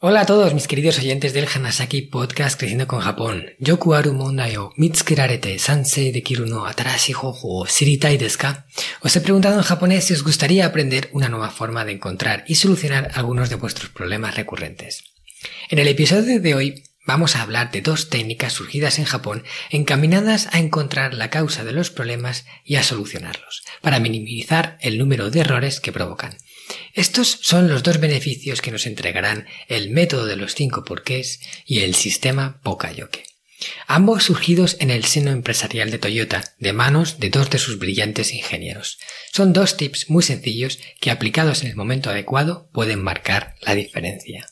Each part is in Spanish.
Hola a todos mis queridos oyentes del Hanasaki Podcast Creciendo con Japón. Yoku aru mondai o mitsukerarete sansei dekiru no atarashi o ka? Os he preguntado en japonés si os gustaría aprender una nueva forma de encontrar y solucionar algunos de vuestros problemas recurrentes. En el episodio de hoy vamos a hablar de dos técnicas surgidas en Japón encaminadas a encontrar la causa de los problemas y a solucionarlos, para minimizar el número de errores que provocan. Estos son los dos beneficios que nos entregarán el método de los cinco porqués y el sistema Pokayoke. Ambos surgidos en el seno empresarial de Toyota, de manos de dos de sus brillantes ingenieros. Son dos tips muy sencillos que aplicados en el momento adecuado pueden marcar la diferencia.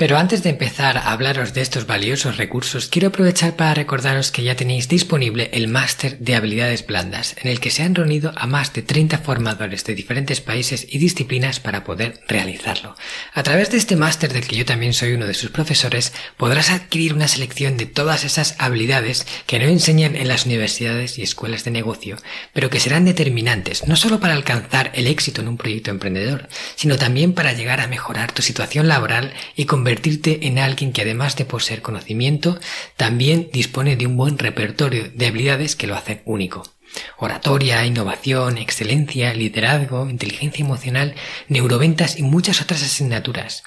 Pero antes de empezar a hablaros de estos valiosos recursos, quiero aprovechar para recordaros que ya tenéis disponible el máster de habilidades blandas, en el que se han reunido a más de 30 formadores de diferentes países y disciplinas para poder realizarlo. A través de este máster del que yo también soy uno de sus profesores, podrás adquirir una selección de todas esas habilidades que no enseñan en las universidades y escuelas de negocio, pero que serán determinantes no solo para alcanzar el éxito en un proyecto emprendedor, sino también para llegar a mejorar tu situación laboral y convertirte convertirte en alguien que además de poseer conocimiento, también dispone de un buen repertorio de habilidades que lo hacen único. Oratoria, innovación, excelencia, liderazgo, inteligencia emocional, neuroventas y muchas otras asignaturas.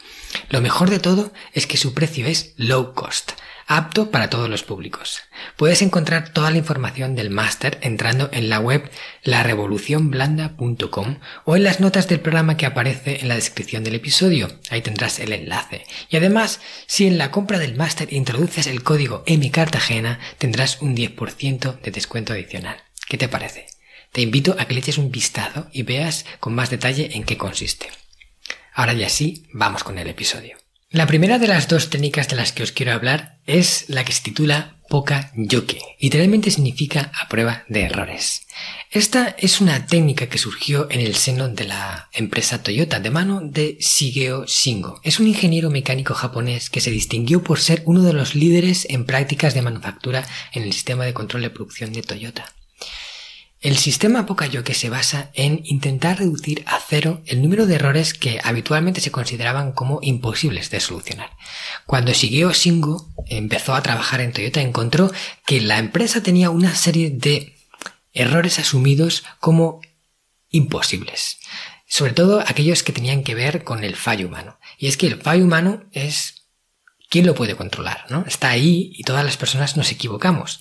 Lo mejor de todo es que su precio es low cost, apto para todos los públicos. Puedes encontrar toda la información del máster entrando en la web larevolucionblanda.com o en las notas del programa que aparece en la descripción del episodio. Ahí tendrás el enlace. Y además, si en la compra del máster introduces el código MCartagena, tendrás un 10% de descuento adicional. ¿Qué te parece? Te invito a que le eches un vistazo y veas con más detalle en qué consiste. Ahora ya sí, vamos con el episodio. La primera de las dos técnicas de las que os quiero hablar es la que se titula Poka Yoke. Literalmente significa a prueba de errores. Esta es una técnica que surgió en el seno de la empresa Toyota de mano de Shigeo Shingo. Es un ingeniero mecánico japonés que se distinguió por ser uno de los líderes en prácticas de manufactura en el sistema de control de producción de Toyota. El sistema Pokayoke se basa en intentar reducir a cero el número de errores que habitualmente se consideraban como imposibles de solucionar. Cuando Shigeo Shingo empezó a trabajar en Toyota encontró que la empresa tenía una serie de errores asumidos como imposibles. Sobre todo aquellos que tenían que ver con el fallo humano. Y es que el fallo humano es ¿quién lo puede controlar? ¿no? Está ahí y todas las personas nos equivocamos.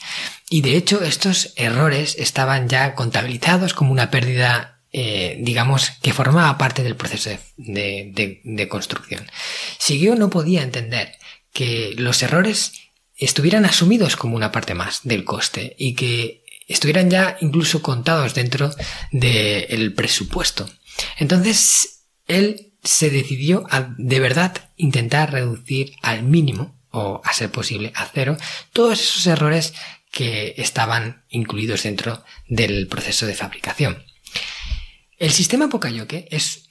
Y de hecho estos errores estaban ya contabilizados como una pérdida, eh, digamos, que formaba parte del proceso de, construcción. Siguió no podía entender que los errores estuvieran asumidos como una parte más del coste y que estuvieran ya incluso contados dentro del presupuesto. Entonces, él se decidió a de verdad intentar reducir al mínimo, o a ser posible a cero, todos esos errores que estaban incluidos dentro del proceso de fabricación. El sistema Pokayoke es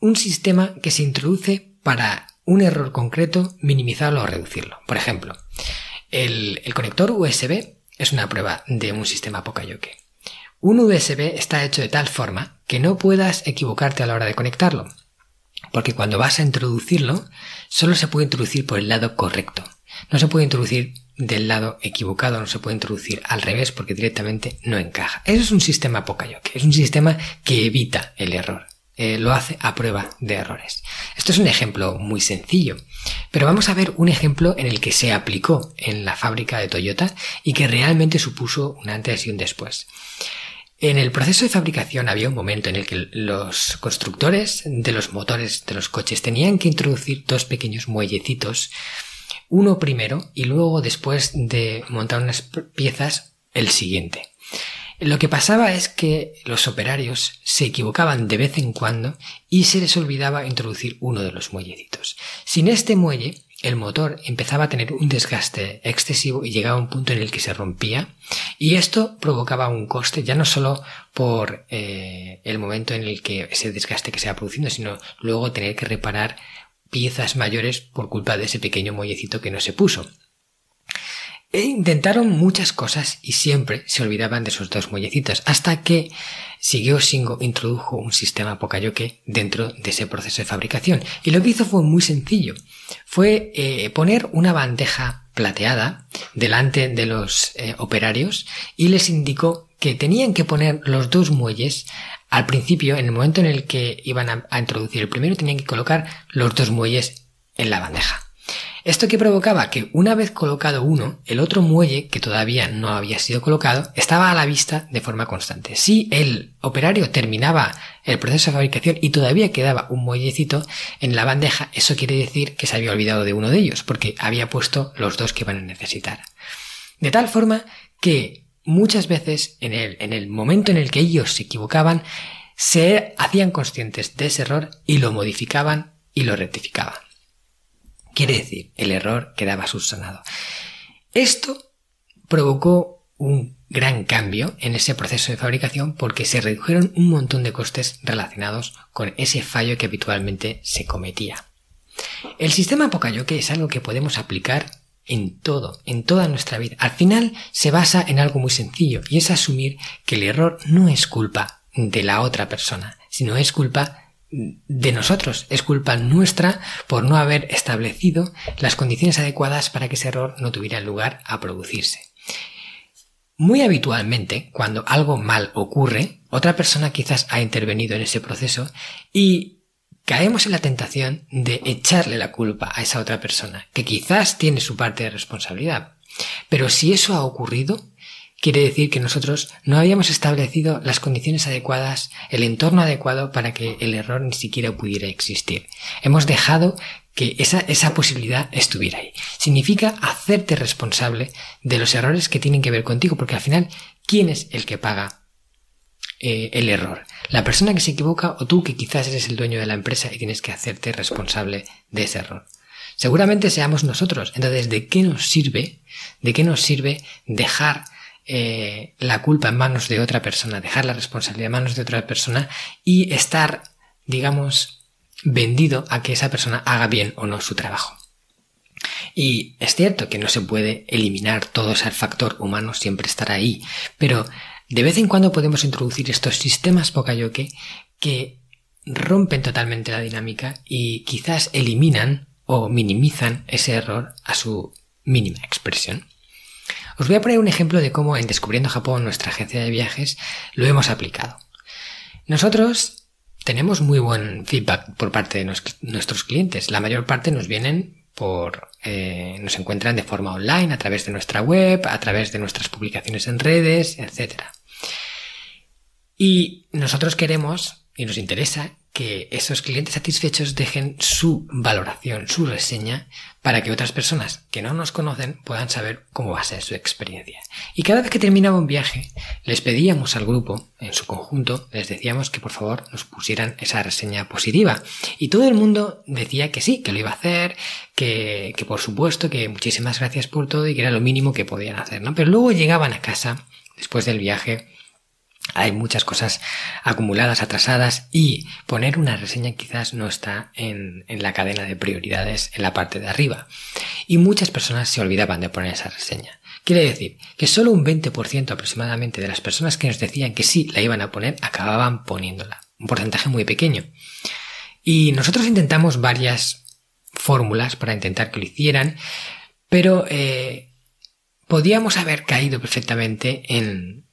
un sistema que se introduce para un error concreto minimizarlo o reducirlo. Por ejemplo, el, el conector USB es una prueba de un sistema Pokayoke. Un USB está hecho de tal forma que no puedas equivocarte a la hora de conectarlo. Porque cuando vas a introducirlo, solo se puede introducir por el lado correcto. No se puede introducir del lado equivocado, no se puede introducir al revés porque directamente no encaja. Eso es un sistema Pokayoke, es un sistema que evita el error. Eh, lo hace a prueba de errores. Esto es un ejemplo muy sencillo, pero vamos a ver un ejemplo en el que se aplicó en la fábrica de Toyota y que realmente supuso un antes y un después. En el proceso de fabricación había un momento en el que los constructores de los motores de los coches tenían que introducir dos pequeños muellecitos uno primero y luego después de montar unas piezas el siguiente. Lo que pasaba es que los operarios se equivocaban de vez en cuando y se les olvidaba introducir uno de los muellecitos. Sin este muelle, el motor empezaba a tener un desgaste excesivo y llegaba a un punto en el que se rompía y esto provocaba un coste ya no solo por eh, el momento en el que ese desgaste que se va produciendo sino luego tener que reparar piezas mayores por culpa de ese pequeño muellecito que no se puso. E intentaron muchas cosas y siempre se olvidaban de sus dos muellecitos, hasta que Siguió Shingo introdujo un sistema Pokayoke dentro de ese proceso de fabricación. Y lo que hizo fue muy sencillo. Fue eh, poner una bandeja plateada delante de los eh, operarios y les indicó que tenían que poner los dos muelles al principio, en el momento en el que iban a introducir el primero, tenían que colocar los dos muelles en la bandeja. Esto que provocaba que una vez colocado uno, el otro muelle, que todavía no había sido colocado, estaba a la vista de forma constante. Si el operario terminaba el proceso de fabricación y todavía quedaba un muellecito en la bandeja, eso quiere decir que se había olvidado de uno de ellos, porque había puesto los dos que iban a necesitar. De tal forma que muchas veces en el, en el momento en el que ellos se equivocaban, se hacían conscientes de ese error y lo modificaban y lo rectificaban. Quiere decir, el error quedaba subsanado. Esto provocó un gran cambio en ese proceso de fabricación porque se redujeron un montón de costes relacionados con ese fallo que habitualmente se cometía. El sistema Pokayoke es algo que podemos aplicar en todo, en toda nuestra vida. Al final se basa en algo muy sencillo y es asumir que el error no es culpa de la otra persona, sino es culpa de nosotros, es culpa nuestra por no haber establecido las condiciones adecuadas para que ese error no tuviera lugar a producirse. Muy habitualmente, cuando algo mal ocurre, otra persona quizás ha intervenido en ese proceso y caemos en la tentación de echarle la culpa a esa otra persona, que quizás tiene su parte de responsabilidad. Pero si eso ha ocurrido, quiere decir que nosotros no habíamos establecido las condiciones adecuadas, el entorno adecuado para que el error ni siquiera pudiera existir. Hemos dejado que esa, esa posibilidad estuviera ahí. Significa hacerte responsable de los errores que tienen que ver contigo, porque al final, ¿quién es el que paga eh, el error? ¿La persona que se equivoca o tú que quizás eres el dueño de la empresa y tienes que hacerte responsable de ese error? Seguramente seamos nosotros. Entonces, ¿de qué nos sirve? ¿De qué nos sirve dejar eh, la culpa en manos de otra persona, dejar la responsabilidad en manos de otra persona y estar, digamos, vendido a que esa persona haga bien o no su trabajo. Y es cierto que no se puede eliminar todo ese factor humano, siempre estará ahí, pero de vez en cuando podemos introducir estos sistemas Pokayoke que rompen totalmente la dinámica y quizás eliminan o minimizan ese error a su mínima expresión. Os voy a poner un ejemplo de cómo en Descubriendo Japón, nuestra agencia de viajes, lo hemos aplicado. Nosotros tenemos muy buen feedback por parte de nuestros clientes. La mayor parte nos vienen por, eh, nos encuentran de forma online, a través de nuestra web, a través de nuestras publicaciones en redes, etc. Y nosotros queremos y nos interesa que esos clientes satisfechos dejen su valoración, su reseña, para que otras personas que no nos conocen puedan saber cómo va a ser su experiencia. Y cada vez que terminaba un viaje, les pedíamos al grupo, en su conjunto, les decíamos que por favor nos pusieran esa reseña positiva. Y todo el mundo decía que sí, que lo iba a hacer, que, que por supuesto, que muchísimas gracias por todo y que era lo mínimo que podían hacer, ¿no? Pero luego llegaban a casa, después del viaje, hay muchas cosas acumuladas, atrasadas y poner una reseña quizás no está en, la cadena de prioridades en la parte de arriba. Y muchas personas se olvidaban de poner esa reseña. Quiere decir que solo un 20% aproximadamente de las personas que nos decían que sí la iban a poner acababan poniéndola. Un porcentaje muy pequeño. Y nosotros intentamos varias fórmulas para intentar que lo hicieran, pero eh, podíamos haber caído perfectamente en,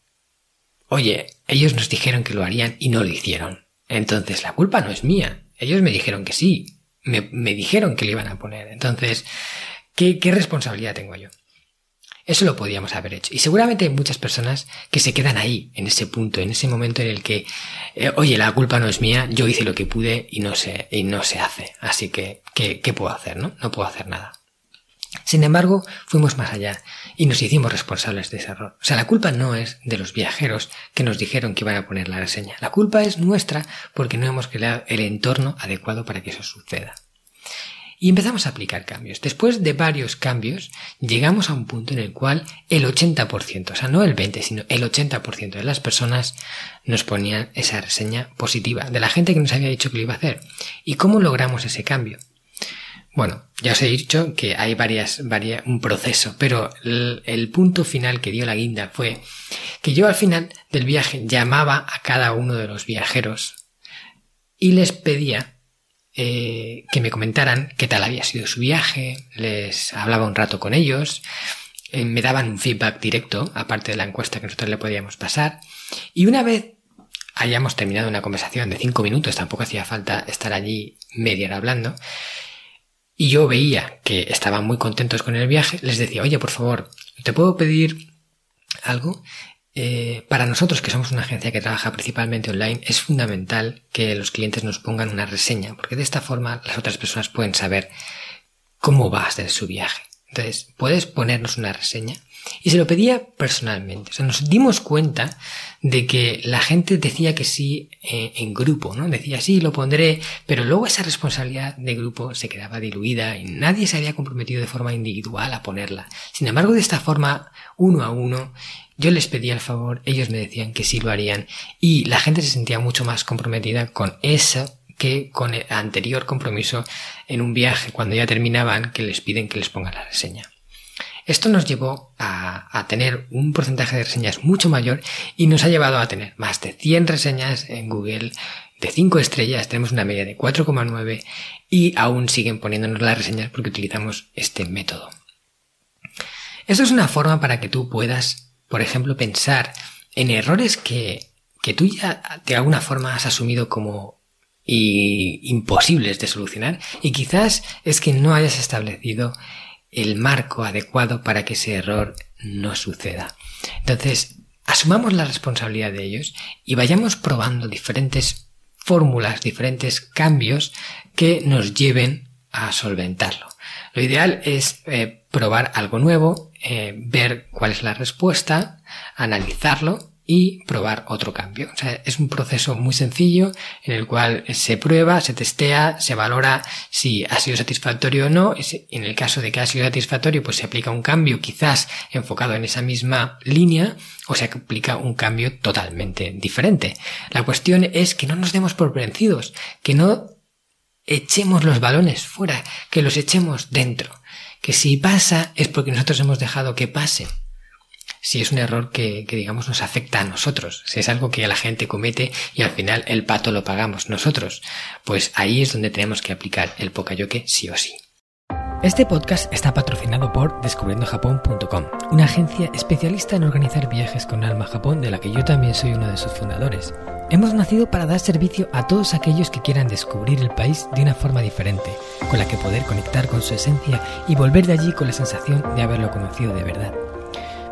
Oye, ellos nos dijeron que lo harían y no lo hicieron. Entonces la culpa no es mía. Ellos me dijeron que sí. Me, dijeron que lo iban a poner. Entonces, ¿qué, responsabilidad tengo yo? Eso lo podíamos haber hecho. Y seguramente hay muchas personas que se quedan ahí, en ese punto, en ese momento en el que, eh, oye, la culpa no es mía, yo hice lo que pude y no se, y no se hace. Así que, ¿qué, ¿qué puedo hacer? No? No puedo hacer nada. Sin embargo, fuimos más allá y nos hicimos responsables de ese error. O sea, la culpa no es de los viajeros que nos dijeron que iban a poner la reseña. La culpa es nuestra porque no hemos creado el entorno adecuado para que eso suceda. Y empezamos a aplicar cambios. Después de varios cambios, llegamos a un punto en el cual el 80%, o sea, no el 20, sino el 80% de las personas nos ponían esa reseña positiva de la gente que nos había dicho que lo iba a hacer. ¿Y cómo logramos ese cambio? Bueno, ya os he dicho que hay varias, varias un proceso, pero el, punto final que dio la guinda fue que yo al final del viaje llamaba a cada uno de los viajeros y les pedía eh, que me comentaran qué tal había sido su viaje, les hablaba un rato con ellos, eh, me daban un feedback directo, aparte de la encuesta que nosotros le podíamos pasar, y una vez hayamos terminado una conversación de cinco minutos, tampoco hacía falta estar allí media hora hablando, y yo veía que estaban muy contentos con el viaje, les decía, oye, por favor, ¿te puedo pedir algo? Eh, para nosotros, que somos una agencia que trabaja principalmente online, es fundamental que los clientes nos pongan una reseña, porque de esta forma las otras personas pueden saber cómo va a ser su viaje. Entonces, ¿puedes ponernos una reseña? Y se lo pedía personalmente. O sea, nos dimos cuenta de que la gente decía que sí eh, en grupo, ¿no? Decía sí, lo pondré, pero luego esa responsabilidad de grupo se quedaba diluida y nadie se había comprometido de forma individual a ponerla. Sin embargo, de esta forma, uno a uno, yo les pedía el favor, ellos me decían que sí lo harían y la gente se sentía mucho más comprometida con eso que con el anterior compromiso en un viaje cuando ya terminaban que les piden que les pongan la reseña. Esto nos llevó a, tener un porcentaje de reseñas mucho mayor y nos ha llevado a tener más de 100 reseñas en Google de 5 estrellas, tenemos una media de 4,9 y aún siguen poniéndonos las reseñas porque utilizamos este método. Esto es una forma para que tú puedas, por ejemplo, pensar en errores que, que tú ya de alguna forma has asumido como imposibles de solucionar y quizás es que no hayas establecido el marco adecuado para que ese error no suceda. Entonces, asumamos la responsabilidad de ellos y vayamos probando diferentes fórmulas, diferentes cambios que nos lleven a solventarlo. Lo ideal es eh, probar algo nuevo, eh, ver cuál es la respuesta, analizarlo y probar otro cambio. O sea, es un proceso muy sencillo en el cual se prueba, se testea, se valora si ha sido satisfactorio o no. En el caso de que ha sido satisfactorio, pues se aplica un cambio quizás enfocado en esa misma línea o se aplica un cambio totalmente diferente. La cuestión es que no nos demos por vencidos, que no echemos los balones fuera, que los echemos dentro. Que si pasa es porque nosotros hemos dejado que pase si es un error que, digamos nos afecta a nosotros, si es algo que la gente comete y al final el pato lo pagamos nosotros, pues ahí es donde tenemos que aplicar el Pokayoke sí o sí. Este podcast está patrocinado por descubriendojapón.com, una agencia especialista en organizar viajes con alma a Japón de la que yo también soy uno de sus fundadores. Hemos nacido para dar servicio a todos aquellos que quieran descubrir el país de una forma diferente, con la que poder conectar con su esencia y volver de allí con la sensación de haberlo conocido de verdad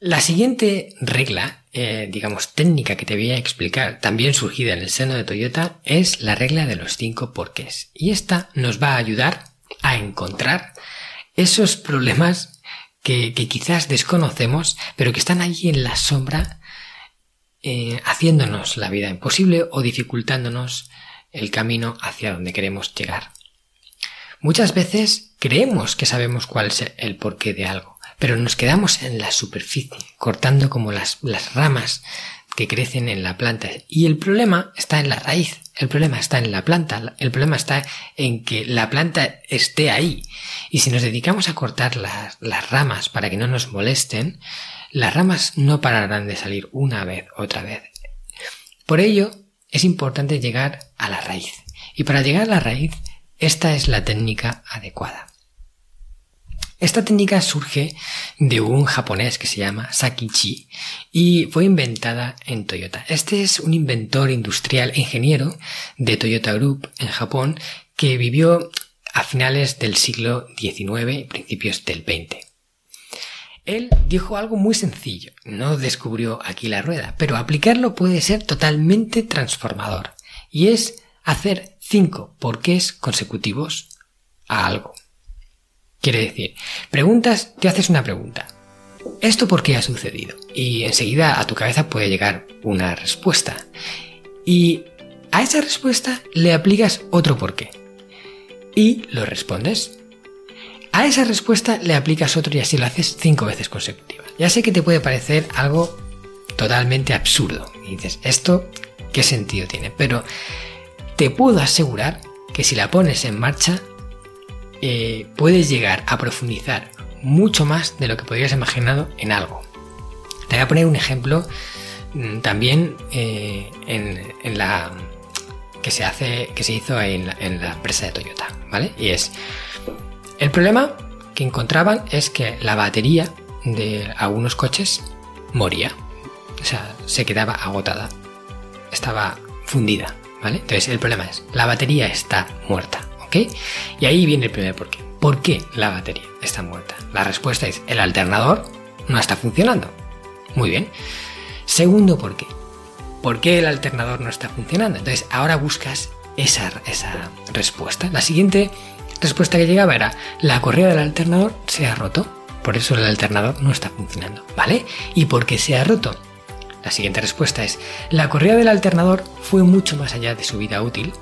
La siguiente regla, eh, digamos técnica que te voy a explicar, también surgida en el seno de Toyota, es la regla de los cinco porqués. Y esta nos va a ayudar a encontrar esos problemas que, quizás desconocemos, pero que están allí en la sombra, eh, haciéndonos la vida imposible o dificultándonos el camino hacia donde queremos llegar. Muchas veces creemos que sabemos cuál es el porqué de algo pero nos quedamos en la superficie, cortando como las, las ramas que crecen en la planta. Y el problema está en la raíz, el problema está en la planta, el problema está en que la planta esté ahí. Y si nos dedicamos a cortar las, las ramas para que no nos molesten, las ramas no pararán de salir una vez, otra vez. Por ello, es importante llegar a la raíz. Y para llegar a la raíz, esta es la técnica adecuada. Esta técnica surge de un japonés que se llama Sakichi y fue inventada en Toyota. Este es un inventor industrial ingeniero de Toyota Group en Japón que vivió a finales del siglo XIX y principios del XX. Él dijo algo muy sencillo, no descubrió aquí la rueda, pero aplicarlo puede ser totalmente transformador, y es hacer cinco porqués consecutivos a algo. Quiere decir, preguntas, te haces una pregunta. ¿Esto por qué ha sucedido? Y enseguida a tu cabeza puede llegar una respuesta. Y a esa respuesta le aplicas otro porqué. Y lo respondes. A esa respuesta le aplicas otro y así lo haces cinco veces consecutivas. Ya sé que te puede parecer algo totalmente absurdo. Y dices, ¿esto qué sentido tiene? Pero te puedo asegurar que si la pones en marcha eh, puedes llegar a profundizar mucho más de lo que podrías imaginado en algo. Te voy a poner un ejemplo mm, también eh, en, la que se hace que se hizo en la, en la, empresa de Toyota, ¿vale? Y es el problema que encontraban es que la batería de algunos coches moría, o sea, se quedaba agotada, estaba fundida, ¿vale? Entonces el problema es la batería está muerta. Y ahí viene el primer porqué. ¿Por qué la batería está muerta? La respuesta es el alternador no está funcionando. Muy bien. Segundo porqué. ¿Por qué el alternador no está funcionando? Entonces ahora buscas esa, esa respuesta. La siguiente respuesta que llegaba era la correa del alternador se ha roto. Por eso el alternador no está funcionando. ¿Vale? ¿Y por qué se ha roto? La siguiente respuesta es la correa del alternador fue mucho más allá de su vida útil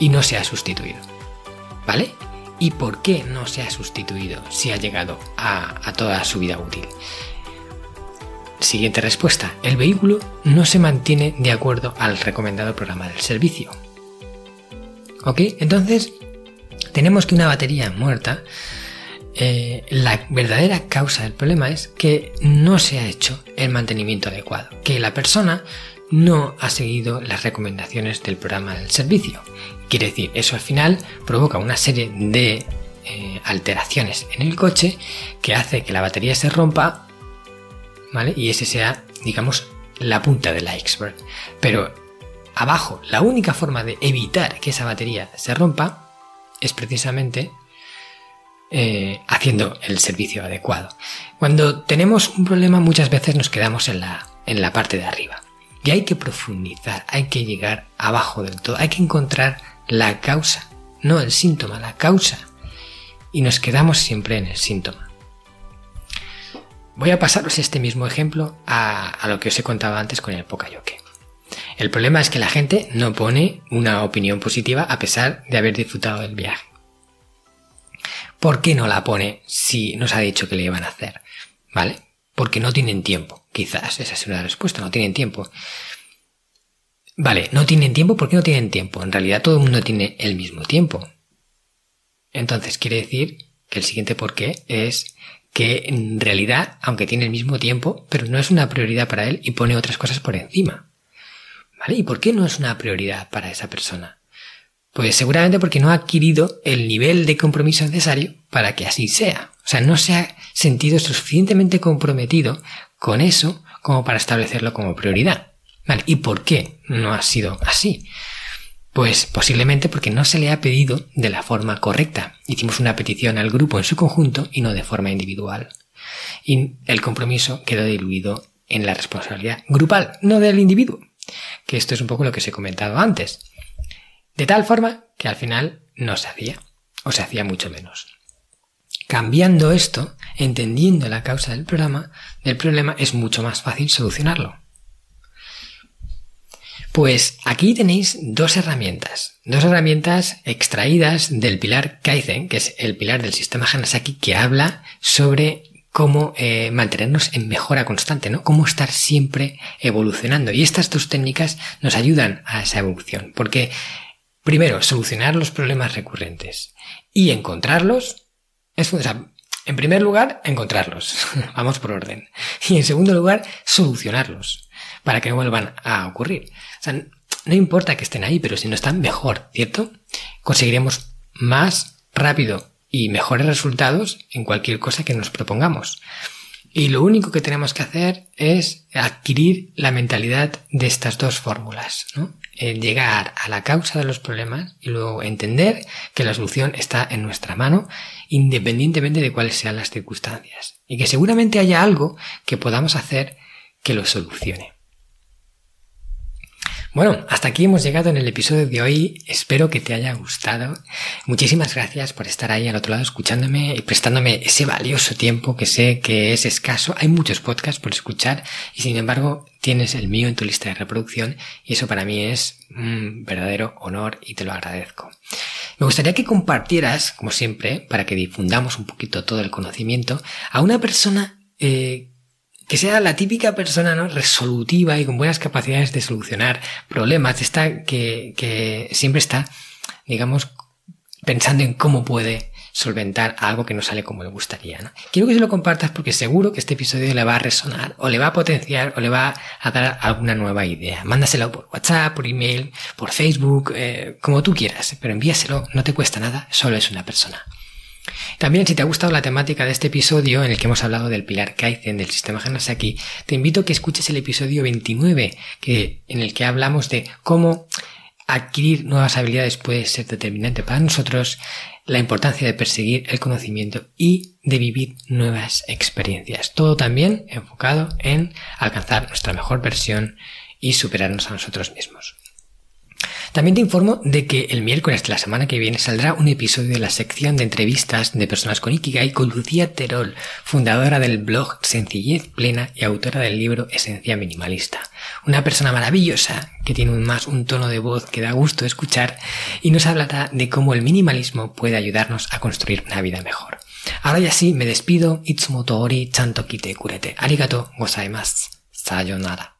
y no se ha sustituido. ¿Vale? ¿Y por qué no se ha sustituido si ha llegado a, toda su vida útil? Siguiente respuesta. El vehículo no se mantiene de acuerdo al recomendado programa del servicio. ¿Ok? Entonces, tenemos que una batería muerta, eh, la verdadera causa del problema es que no se ha hecho el mantenimiento adecuado, que la persona no ha seguido las recomendaciones del programa del servicio. Quiere decir, eso al final provoca una serie de eh, alteraciones en el coche que hace que la batería se rompa, ¿vale? Y ese sea, digamos, la punta del iceberg. Pero abajo, la única forma de evitar que esa batería se rompa es precisamente eh, haciendo el servicio adecuado. Cuando tenemos un problema muchas veces nos quedamos en la, en la parte de arriba. Y hay que profundizar, hay que llegar abajo del todo, hay que encontrar la causa, no el síntoma, la causa. Y nos quedamos siempre en el síntoma. Voy a pasaros este mismo ejemplo a, lo que os he contado antes con el Pokayoke. El problema es que la gente no pone una opinión positiva a pesar de haber disfrutado del viaje. ¿Por qué no la pone si nos ha dicho que le iban a hacer? ¿Vale? Porque no tienen tiempo. Quizás esa es una respuesta, no tienen tiempo. Vale, no tienen tiempo. ¿Por qué no tienen tiempo? En realidad todo el mundo tiene el mismo tiempo. Entonces quiere decir que el siguiente por qué es que en realidad, aunque tiene el mismo tiempo, pero no es una prioridad para él y pone otras cosas por encima. ¿Vale? ¿Y por qué no es una prioridad para esa persona? Pues seguramente porque no ha adquirido el nivel de compromiso necesario para que así sea. O sea, no se ha sentido suficientemente comprometido con eso como para establecerlo como prioridad. ¿Y por qué no ha sido así? Pues posiblemente porque no se le ha pedido de la forma correcta. Hicimos una petición al grupo en su conjunto y no de forma individual. Y el compromiso quedó diluido en la responsabilidad grupal, no del individuo. Que esto es un poco lo que os he comentado antes. De tal forma que al final no se hacía, o se hacía mucho menos. Cambiando esto, entendiendo la causa del programa, del problema, es mucho más fácil solucionarlo. Pues aquí tenéis dos herramientas, dos herramientas extraídas del pilar Kaizen, que es el pilar del sistema Hanasaki que habla sobre cómo eh, mantenernos en mejora constante, ¿no? Cómo estar siempre evolucionando. Y estas dos técnicas nos ayudan a esa evolución, porque primero, solucionar los problemas recurrentes y encontrarlos es, o sea, en primer lugar, encontrarlos. Vamos por orden. Y en segundo lugar, solucionarlos para que no vuelvan a ocurrir. O sea, no importa que estén ahí, pero si no están, mejor, ¿cierto? Conseguiremos más rápido y mejores resultados en cualquier cosa que nos propongamos. Y lo único que tenemos que hacer es adquirir la mentalidad de estas dos fórmulas, ¿no? Llegar a la causa de los problemas y luego entender que la solución está en nuestra mano independientemente de cuáles sean las circunstancias. Y que seguramente haya algo que podamos hacer que lo solucione. Bueno, hasta aquí hemos llegado en el episodio de hoy. Espero que te haya gustado. Muchísimas gracias por estar ahí al otro lado escuchándome y prestándome ese valioso tiempo que sé que es escaso. Hay muchos podcasts por escuchar y sin embargo tienes el mío en tu lista de reproducción y eso para mí es un verdadero honor y te lo agradezco. Me gustaría que compartieras, como siempre, para que difundamos un poquito todo el conocimiento, a una persona eh, que sea la típica persona ¿no? resolutiva y con buenas capacidades de solucionar problemas, está, que, que siempre está, digamos, pensando en cómo puede solventar algo que no sale como le gustaría. ¿no? Quiero que se lo compartas porque seguro que este episodio le va a resonar o le va a potenciar o le va a dar alguna nueva idea. Mándaselo por WhatsApp, por email, por Facebook, eh, como tú quieras, pero envíaselo, no te cuesta nada, solo es una persona. También si te ha gustado la temática de este episodio en el que hemos hablado del pilar Kaizen del sistema Hanasaki, te invito a que escuches el episodio 29 que, en el que hablamos de cómo adquirir nuevas habilidades puede ser determinante para nosotros, la importancia de perseguir el conocimiento y de vivir nuevas experiencias. Todo también enfocado en alcanzar nuestra mejor versión y superarnos a nosotros mismos. También te informo de que el miércoles de la semana que viene saldrá un episodio de la sección de entrevistas de personas con Ikigai con Lucía Terol, fundadora del blog Sencillez Plena y autora del libro Esencia Minimalista. Una persona maravillosa que tiene más un tono de voz que da gusto escuchar y nos hablará de cómo el minimalismo puede ayudarnos a construir una vida mejor. Ahora ya sí, me despido. Itsumoto ori chanto kite kurete. Arigato gozaimasu. Sayonara.